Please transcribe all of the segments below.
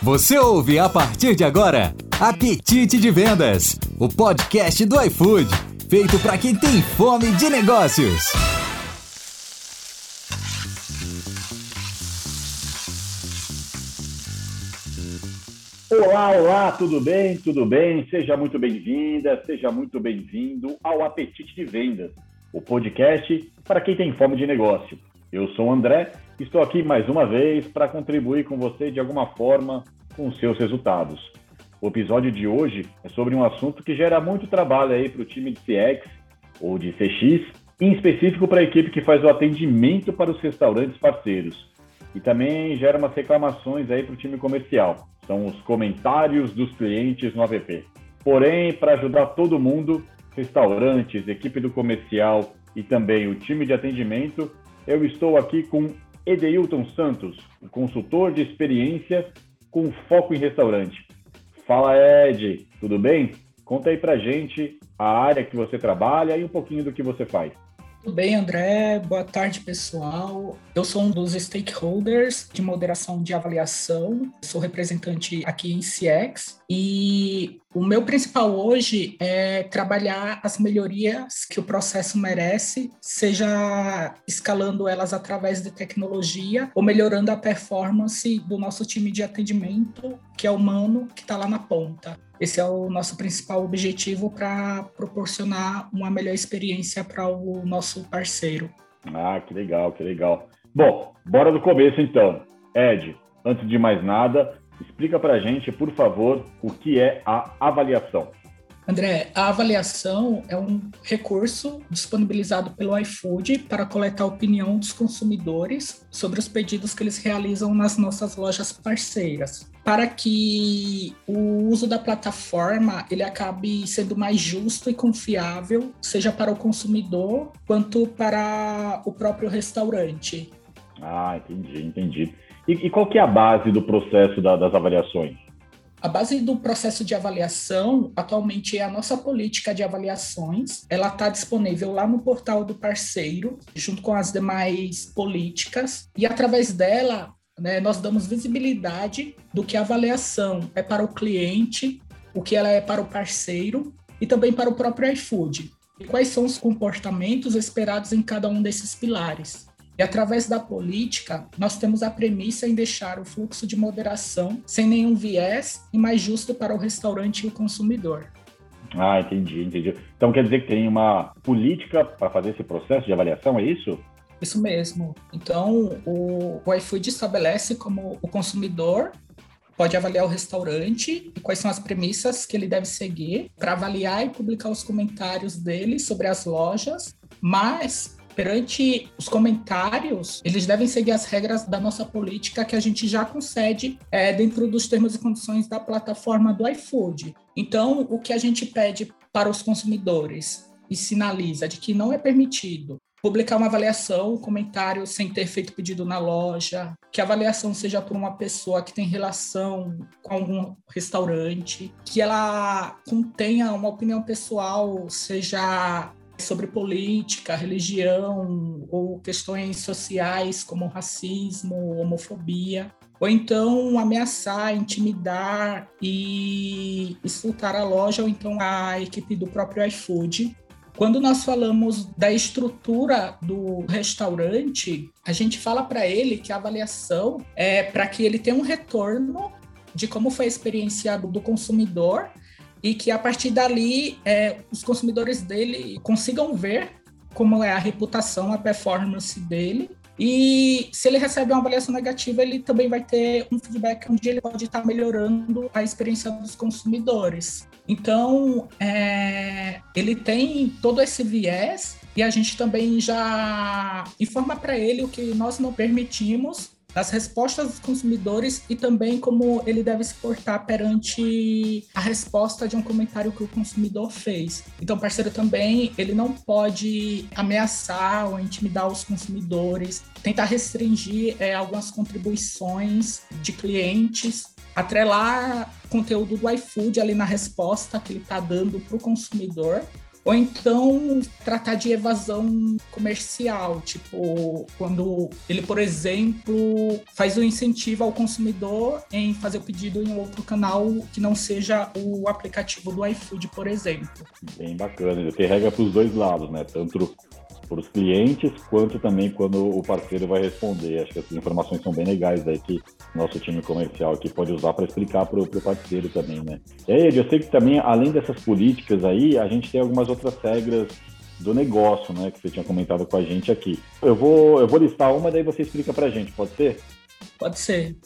Você ouve a partir de agora Apetite de Vendas, o podcast do iFood, feito para quem tem fome de negócios. Olá, olá, tudo bem? Tudo bem? Seja muito bem-vinda, seja muito bem-vindo ao Apetite de Vendas, o podcast para quem tem fome de negócio. Eu sou o André, estou aqui mais uma vez para contribuir com você de alguma forma com seus resultados. O episódio de hoje é sobre um assunto que gera muito trabalho aí para o time de CX ou de CX, em específico para a equipe que faz o atendimento para os restaurantes parceiros. E também gera umas reclamações aí para o time comercial são os comentários dos clientes no app. Porém, para ajudar todo mundo, restaurantes, equipe do comercial e também o time de atendimento, eu estou aqui com Edeilton Santos, consultor de experiência com foco em restaurante. Fala Ed, tudo bem? Conta aí pra gente a área que você trabalha e um pouquinho do que você faz. Tudo bem, André? Boa tarde, pessoal. Eu sou um dos stakeholders de moderação de avaliação, sou representante aqui em CX e o meu principal hoje é trabalhar as melhorias que o processo merece, seja escalando elas através de tecnologia ou melhorando a performance do nosso time de atendimento, que é humano, que está lá na ponta. Esse é o nosso principal objetivo para proporcionar uma melhor experiência para o nosso parceiro. Ah, que legal, que legal. Bom, bora do começo então. Ed, antes de mais nada, explica para a gente, por favor, o que é a avaliação. André, a avaliação é um recurso disponibilizado pelo iFood para coletar a opinião dos consumidores sobre os pedidos que eles realizam nas nossas lojas parceiras, para que o uso da plataforma ele acabe sendo mais justo e confiável, seja para o consumidor quanto para o próprio restaurante. Ah, entendi, entendi. E, e qual que é a base do processo da, das avaliações? A base do processo de avaliação atualmente é a nossa política de avaliações. Ela está disponível lá no portal do parceiro, junto com as demais políticas, e através dela né, nós damos visibilidade do que a avaliação é para o cliente, o que ela é para o parceiro e também para o próprio iFood. E quais são os comportamentos esperados em cada um desses pilares. E através da política, nós temos a premissa em deixar o fluxo de moderação sem nenhum viés e mais justo para o restaurante e o consumidor. Ah, entendi, entendi. Então quer dizer que tem uma política para fazer esse processo de avaliação, é isso? Isso mesmo. Então, o, o iFood estabelece como o consumidor pode avaliar o restaurante e quais são as premissas que ele deve seguir para avaliar e publicar os comentários dele sobre as lojas, mas perante os comentários, eles devem seguir as regras da nossa política que a gente já concede é, dentro dos termos e condições da plataforma do iFood. Então, o que a gente pede para os consumidores e sinaliza de que não é permitido publicar uma avaliação, um comentário sem ter feito pedido na loja, que a avaliação seja por uma pessoa que tem relação com algum restaurante, que ela contenha uma opinião pessoal, seja sobre política, religião ou questões sociais como racismo, homofobia, ou então ameaçar, intimidar e insultar a loja ou então a equipe do próprio iFood. Quando nós falamos da estrutura do restaurante, a gente fala para ele que a avaliação é para que ele tenha um retorno de como foi a experiência do consumidor e que a partir dali é, os consumidores dele consigam ver como é a reputação, a performance dele. E se ele recebe uma avaliação negativa, ele também vai ter um feedback onde ele pode estar melhorando a experiência dos consumidores. Então, é, ele tem todo esse viés e a gente também já informa para ele o que nós não permitimos das respostas dos consumidores e também como ele deve se portar perante a resposta de um comentário que o consumidor fez. Então, parceiro também, ele não pode ameaçar ou intimidar os consumidores, tentar restringir é, algumas contribuições de clientes, atrelar conteúdo do iFood ali na resposta que ele está dando para o consumidor Ou então tratar de evasão comercial, tipo, quando ele, por exemplo, faz um incentivo ao consumidor em fazer o pedido em outro canal que não seja o aplicativo do iFood, por exemplo. Bem bacana, tem regra para os dois lados, né? Tanto para os clientes, quanto também quando o parceiro vai responder. Acho que essas informações são bem legais aí que nosso time comercial aqui pode usar para explicar para o parceiro também, né? E aí, eu sei que também, além dessas políticas aí, a gente tem algumas outras regras do negócio, né, que você tinha comentado com a gente aqui. Eu vou, eu vou listar uma, daí você explica para a gente, pode ser? Pode ser.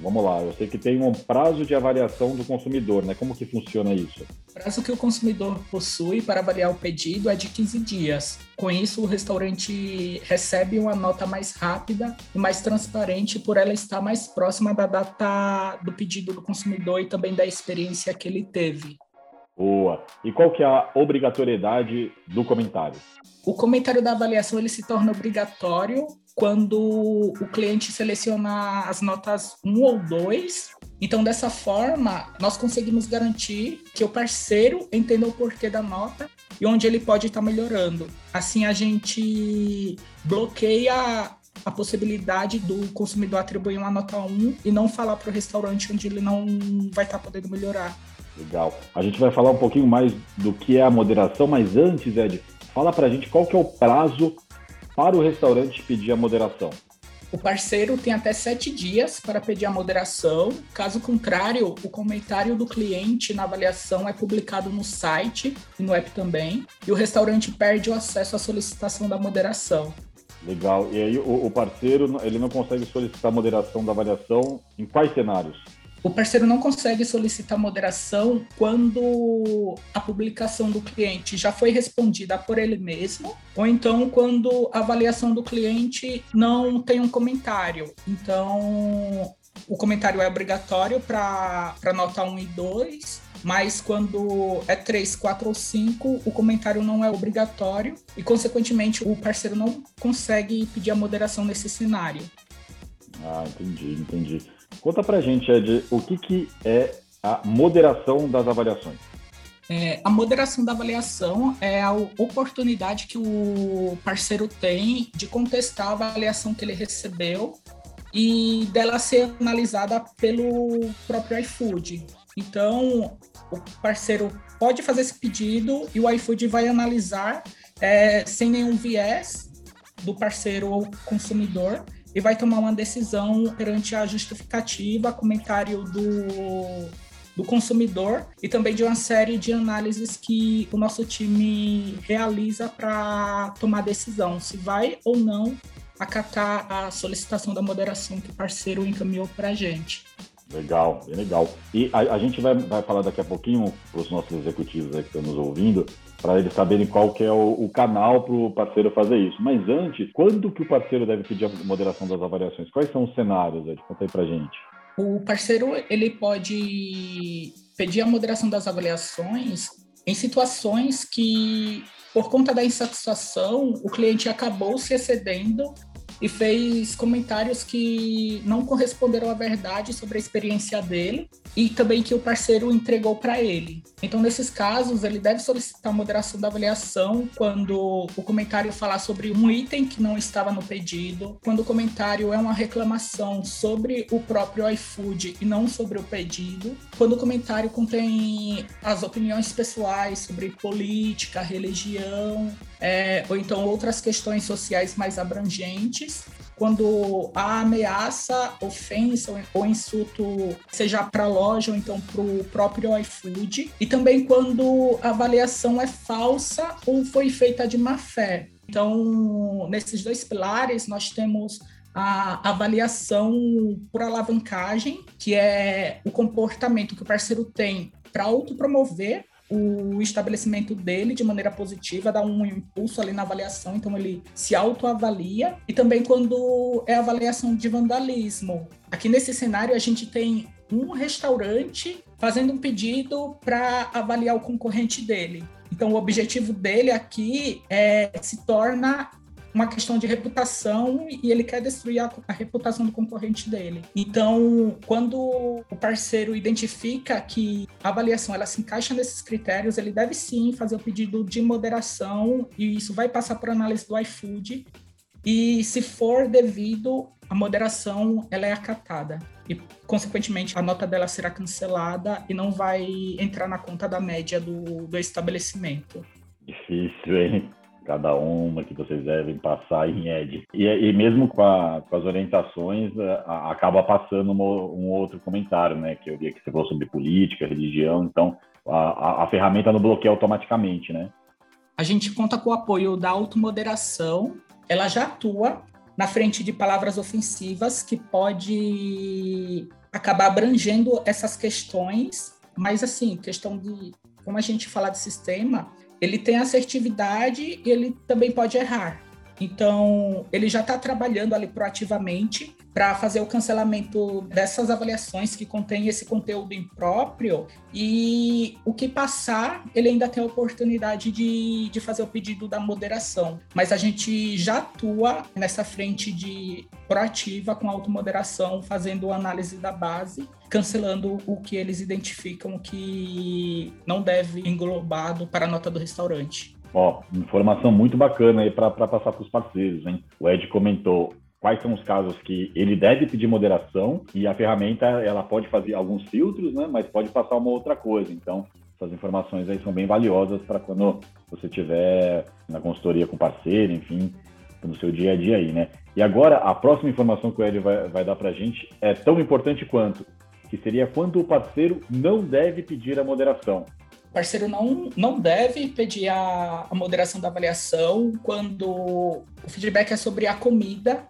Vamos lá, eu sei que tem um prazo de avaliação do consumidor, né? Como que funciona isso? O prazo que o consumidor possui para avaliar o pedido é de 15 dias. Com isso, o restaurante recebe uma nota mais rápida e mais transparente por ela estar mais próxima da data do pedido do consumidor e também da experiência que ele teve. Boa. E qual que é a obrigatoriedade do comentário? O comentário da avaliação ele se torna obrigatório quando o cliente seleciona as notas 1 ou 2. Então, dessa forma, nós conseguimos garantir que o parceiro entenda o porquê da nota e onde ele pode estar melhorando. Assim, a gente bloqueia a possibilidade do consumidor atribuir uma nota 1 e não falar para o restaurante onde ele não vai estar podendo melhorar. Legal. A gente vai falar um pouquinho mais do que é a moderação, mas antes, Ed, fala para a gente qual que é o prazo para o restaurante pedir a moderação? O parceiro tem até sete dias para pedir a moderação. Caso contrário, o comentário do cliente na avaliação é publicado no site e no app também, e o restaurante perde o acesso à solicitação da moderação. Legal. E aí o parceiro ele não consegue solicitar moderação da avaliação em quais cenários? O parceiro não consegue solicitar moderação quando a publicação do cliente já foi respondida por ele mesmo, ou então quando a avaliação do cliente não tem um comentário. Então, o comentário é obrigatório para nota 1 e 2, mas quando é 3, 4 ou 5, o comentário não é obrigatório e, consequentemente, o parceiro não consegue pedir a moderação nesse cenário. Ah, entendi, entendi. Conta pra gente, Ed, o que, que é a moderação das avaliações? É, a moderação da avaliação é a oportunidade que o parceiro tem de contestar a avaliação que ele recebeu e dela ser analisada pelo próprio iFood. Então, o parceiro pode fazer esse pedido e o iFood vai analisar é, sem nenhum viés do parceiro ou consumidor e vai tomar uma decisão perante a justificativa, comentário do, do consumidor e também de uma série de análises que o nosso time realiza para tomar decisão se vai ou não acatar a solicitação da moderação que o parceiro encaminhou para a gente. Legal, bem legal. E a, a gente vai, vai falar daqui a pouquinho para os nossos executivos que estão nos ouvindo, para eles saberem qual que é o, o canal para o parceiro fazer isso. Mas antes, quando que o parceiro deve pedir a moderação das avaliações? Quais são os cenários? Ed? Conta aí para gente. O parceiro ele pode pedir a moderação das avaliações em situações que, por conta da insatisfação, o cliente acabou se excedendo e fez comentários que não corresponderam à verdade sobre a experiência dele e também que o parceiro entregou para ele. Então, nesses casos, ele deve solicitar moderação da avaliação quando o comentário falar sobre um item que não estava no pedido, quando o comentário é uma reclamação sobre o próprio iFood e não sobre o pedido, quando o comentário contém as opiniões pessoais sobre política, religião, é, ou então outras questões sociais mais abrangentes, quando a ameaça, ofensa ou insulto seja para a loja ou então para o próprio iFood, e também quando a avaliação é falsa ou foi feita de má fé. Então, nesses dois pilares, nós temos a avaliação por alavancagem, que é o comportamento que o parceiro tem para autopromover o estabelecimento dele de maneira positiva, dá um impulso ali na avaliação, então ele se autoavalia. E também quando é avaliação de vandalismo. Aqui nesse cenário a gente tem um restaurante fazendo um pedido para avaliar o concorrente dele. Então o objetivo dele aqui é se torna uma questão de reputação e ele quer destruir a, a, reputação do concorrente dele. Então, quando o parceiro identifica que a avaliação ela se encaixa nesses critérios, ele deve sim fazer o pedido de moderação e isso vai passar por análise do iFood. E se for devido, a moderação ela é acatada e, consequentemente, a nota dela será cancelada e não vai entrar na conta da média do, do estabelecimento. Difícil, hein? Cada uma que vocês devem passar em ED. E, e mesmo com, a, com, as orientações, a, acaba passando um, um, outro comentário, né? Que eu vi que você falou sobre política, religião, então a, a ferramenta não bloqueia automaticamente, né? A gente conta com o apoio da automoderação, ela já atua na frente de palavras ofensivas que pode acabar abrangendo essas questões, mas assim, questão de como a gente fala de sistema, ele tem assertividade e ele também pode errar. Então, ele já está trabalhando ali proativamente para fazer o cancelamento dessas avaliações que contêm esse conteúdo impróprio e o que passar, ele ainda tem a oportunidade de, de fazer o pedido da moderação. Mas a gente já atua nessa frente de proativa com automoderação, fazendo análise da base, cancelando o que eles identificam que não deve englobado para a nota do restaurante. Ó, informação muito bacana aí para passar para os parceiros, hein? O Ed comentou quais são os casos que ele deve pedir moderação e a ferramenta ela pode fazer alguns filtros, né? Mas pode passar uma outra coisa. Então, essas informações aí são bem valiosas para quando você tiver na consultoria com parceiro, enfim, no seu dia a dia aí, né? E agora, a próxima informação que o Ed vai, vai dar para a gente é tão importante quanto, que seria quando o parceiro não deve pedir a moderação. O parceiro não, não deve pedir a, a moderação da avaliação quando o feedback é sobre a comida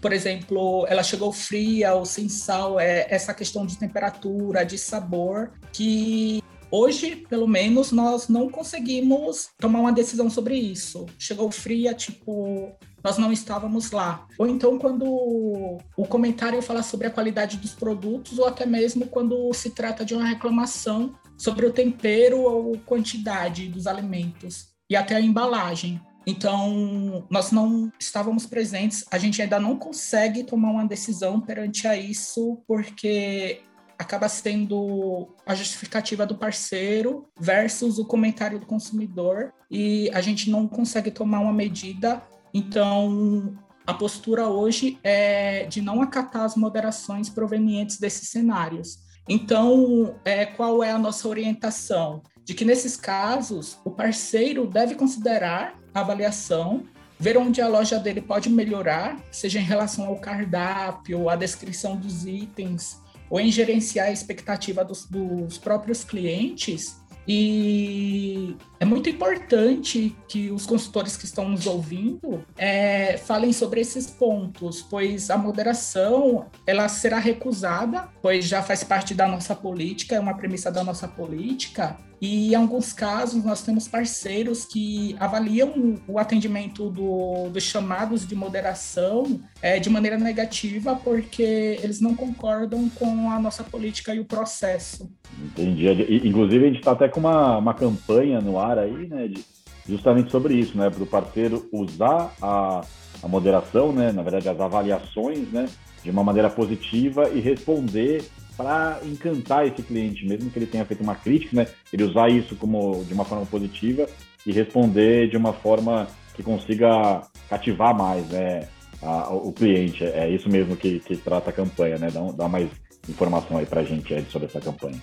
por exemplo, ela chegou fria ou sem sal, é essa questão de temperatura, de sabor, que hoje, pelo menos, nós não conseguimos tomar uma decisão sobre isso. Chegou fria, tipo, nós não estávamos lá. Ou então quando o comentário fala sobre a qualidade dos produtos, ou até mesmo quando se trata de uma reclamação sobre o tempero ou quantidade dos alimentos e até a embalagem. Então, nós não estávamos presentes, a gente ainda não consegue tomar uma decisão perante a isso, porque acaba sendo a justificativa do parceiro versus o comentário do consumidor e a gente não consegue tomar uma medida. Então, a postura hoje é de não acatar as moderações provenientes desses cenários. Então, é, qual é a nossa orientação? De que nesses casos, o parceiro deve considerar avaliação, ver onde a loja dele pode melhorar, seja em relação ao cardápio, à descrição dos itens, ou em gerenciar a expectativa dos, dos próprios clientes. E é muito importante que os consultores que estão nos ouvindo é, falem sobre esses pontos, pois a moderação ela será recusada, pois já faz parte da nossa política, é uma premissa da nossa política. E em alguns casos nós temos parceiros que avaliam o atendimento do, dos chamados de moderação é, de maneira negativa, porque eles não concordam com a nossa política e o processo. Entendi. Inclusive, a gente está até com uma, uma campanha no ar aí, né, de, justamente sobre isso, né, para o parceiro usar a, a moderação, né, na verdade, as avaliações, né, de uma maneira positiva e responder para encantar esse cliente, mesmo que ele tenha feito uma crítica, né, ele usar isso como de uma forma positiva e responder de uma forma que consiga cativar mais, né, a, o cliente. É isso mesmo que, que trata a campanha, né? Dá, dá mais informação aí para a gente Ed, sobre essa campanha.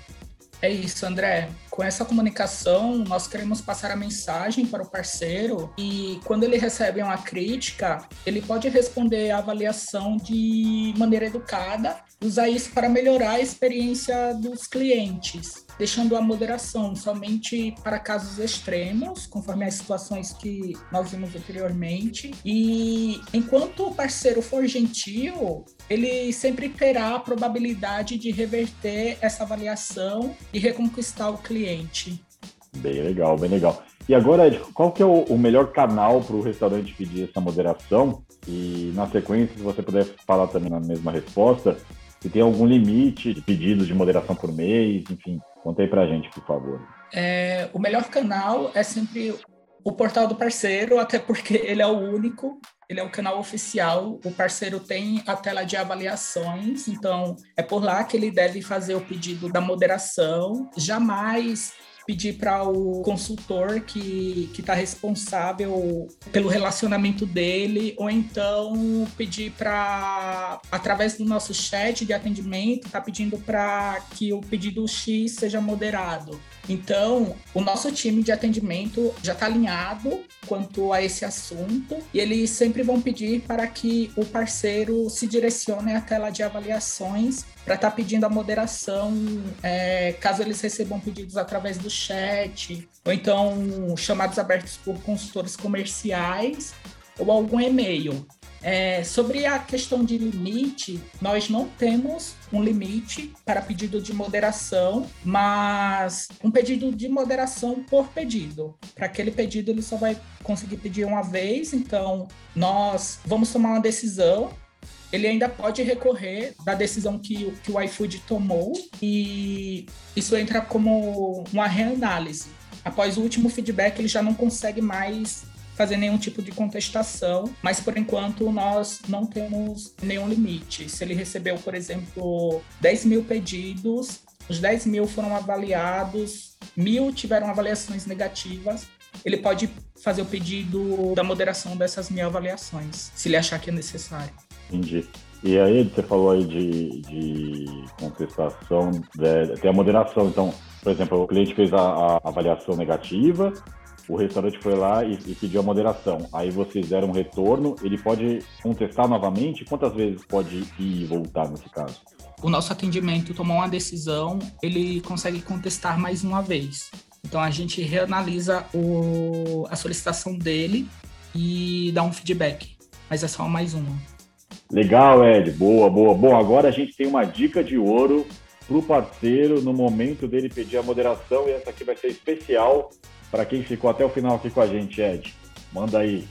É isso, André. Com essa comunicação, nós queremos passar a mensagem para o parceiro e quando ele recebe uma crítica, ele pode responder a avaliação de maneira educada, usar isso para melhorar a experiência dos clientes deixando a moderação somente para casos extremos, conforme as situações que nós vimos anteriormente. E enquanto o parceiro for gentil, ele sempre terá a probabilidade de reverter essa avaliação e reconquistar o cliente. Bem legal, bem legal. E agora, Ed, qual que é o, o melhor canal para o restaurante pedir essa moderação? E na sequência, se você puder falar também na mesma resposta, se tem algum limite de pedidos de moderação por mês, enfim, conta aí pra gente, por favor. É, o melhor canal é sempre O portal do parceiro, até porque ele é o único, ele é o canal oficial. O parceiro tem a tela de avaliações, então é por lá que ele deve fazer o pedido da moderação. Jamais pedir para o consultor que está responsável pelo relacionamento dele, ou então pedir para, através do nosso chat de atendimento, tá pedindo para que o pedido X seja moderado. Então, o nosso time de atendimento já está alinhado quanto a esse assunto e eles sempre vão pedir para que o parceiro se direcione à tela de avaliações para estar tá pedindo a moderação, é, caso eles recebam pedidos através do chat, ou então chamados abertos por consultores comerciais ou algum e-mail. É, sobre a questão de limite, nós não temos um limite para pedido de moderação, mas um pedido de moderação por pedido. Para aquele pedido, ele só vai conseguir pedir uma vez, então nós vamos tomar uma decisão. Ele ainda pode recorrer da decisão que, que o iFood tomou, e isso entra como uma reanálise. Após o último feedback, ele já não consegue mais fazer nenhum tipo de contestação, mas por enquanto nós não temos nenhum limite. Se ele recebeu, por exemplo, 10 mil pedidos, os 10 mil foram avaliados, mil tiveram avaliações negativas, ele pode fazer o pedido da moderação dessas mil avaliações, se ele achar que é necessário. Entendi. E aí, você falou aí de, de contestação, é, tem a moderação. Então, por exemplo, o cliente fez a, a avaliação negativa, o restaurante foi lá e, e, pediu a moderação. Aí vocês deram um retorno, ele pode contestar novamente? Quantas vezes pode ir e voltar nesse caso? O nosso atendimento tomou uma decisão, ele consegue contestar mais uma vez. Então a gente reanalisa o, a solicitação dele e dá um feedback. Mas é só mais uma. Legal, Ed. Boa, boa. Bom, agora a gente tem uma dica de ouro para o parceiro no momento dele pedir a moderação e essa aqui vai ser especial para quem ficou até o final aqui com a gente, Ed. Manda aí.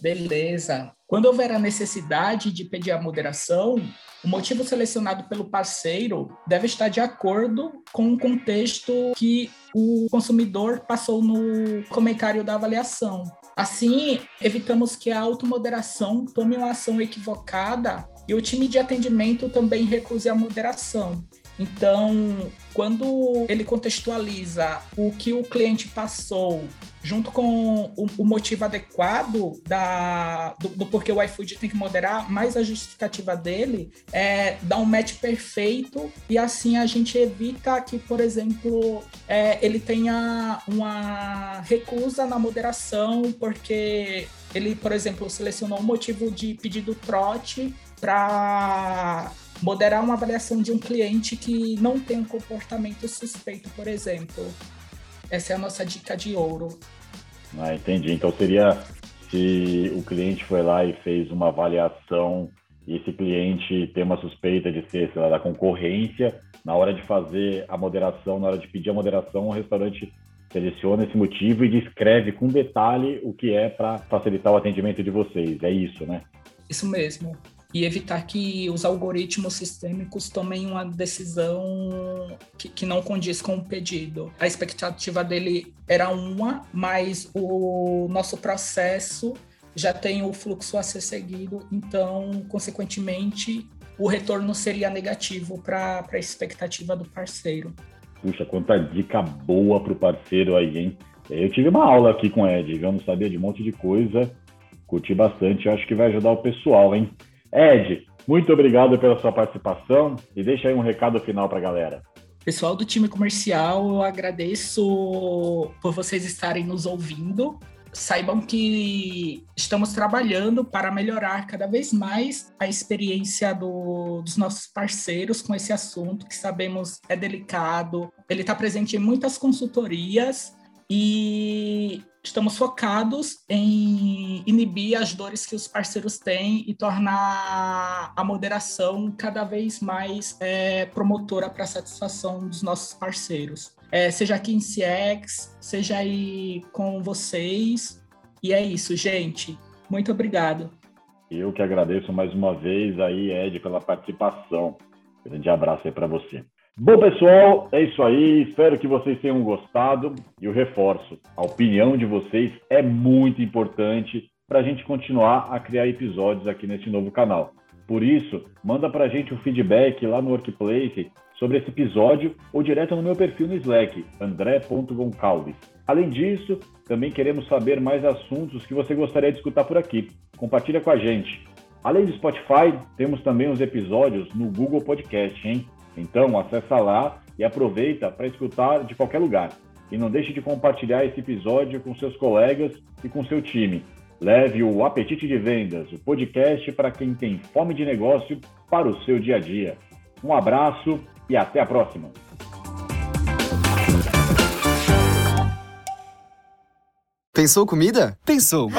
Beleza. Quando houver a necessidade de pedir a moderação, o motivo selecionado pelo parceiro deve estar de acordo com o contexto que o consumidor passou no comentário da avaliação. Assim, evitamos que a automoderação tome uma ação equivocada e o time de atendimento também recuse a moderação. Então, quando ele contextualiza o que o cliente passou junto com o, o motivo adequado da, do, do, porquê o iFood tem que moderar, mais a justificativa dele, é, dá um match perfeito e assim a gente evita que, por exemplo, é, ele tenha uma recusa na moderação porque ele, por exemplo, selecionou um motivo de pedido trote para moderar uma avaliação de um cliente que não tem um comportamento suspeito, por exemplo. Essa é a nossa dica de ouro. Ah, entendi. Então seria se o cliente foi lá e fez uma avaliação e esse cliente tem uma suspeita de ser, sei lá, da concorrência, na hora de fazer a moderação, na hora de pedir a moderação, o restaurante seleciona esse motivo e descreve com detalhe o que é para facilitar o atendimento de vocês. É isso, né? Isso mesmo e evitar que os algoritmos sistêmicos tomem uma decisão que, que, não condiz com o pedido. A expectativa dele era uma, mas o nosso processo já tem o fluxo a ser seguido, então, consequentemente, o retorno seria negativo para a expectativa do parceiro. Puxa, quanta dica boa para o parceiro aí, hein? Eu tive uma aula aqui com o Ed, eu não sabia de um monte de coisa, curti bastante, acho que vai ajudar o pessoal, hein? Ed, muito obrigado pela sua participação e deixa aí um recado final para a galera. Pessoal do time comercial, eu agradeço por vocês estarem nos ouvindo. Saibam que estamos trabalhando para melhorar cada vez mais a experiência do, dos nossos parceiros com esse assunto, que sabemos é delicado. Ele está presente em muitas consultorias e estamos focados em inibir as dores que os parceiros têm e tornar a moderação cada vez mais é, promotora para a satisfação dos nossos parceiros. É, seja aqui em CX, seja aí com vocês. E é isso, gente. Muito obrigado. Eu que agradeço mais uma vez aí, Ed, pela participação. Grande abraço aí para você. Bom, pessoal, é isso aí. Espero que vocês tenham gostado. E eu reforço: a opinião de vocês é muito importante para a gente continuar a criar episódios aqui nesse novo canal. Por isso, manda para a gente o um feedback lá no Workplace sobre esse episódio ou direto no meu perfil no Slack, andré.goncalves. Além disso, também queremos saber mais assuntos que você gostaria de escutar por aqui. Compartilha com a gente. Além do Spotify, temos também os episódios no Google Podcast, hein? Então, acessa lá e aproveita para escutar de qualquer lugar. E não deixe de compartilhar esse episódio com seus colegas e com seu time. Leve o Apetite de Vendas, o podcast para quem tem fome de negócio para o seu dia a dia. Um abraço e até a próxima. Pensou comida? Pensou.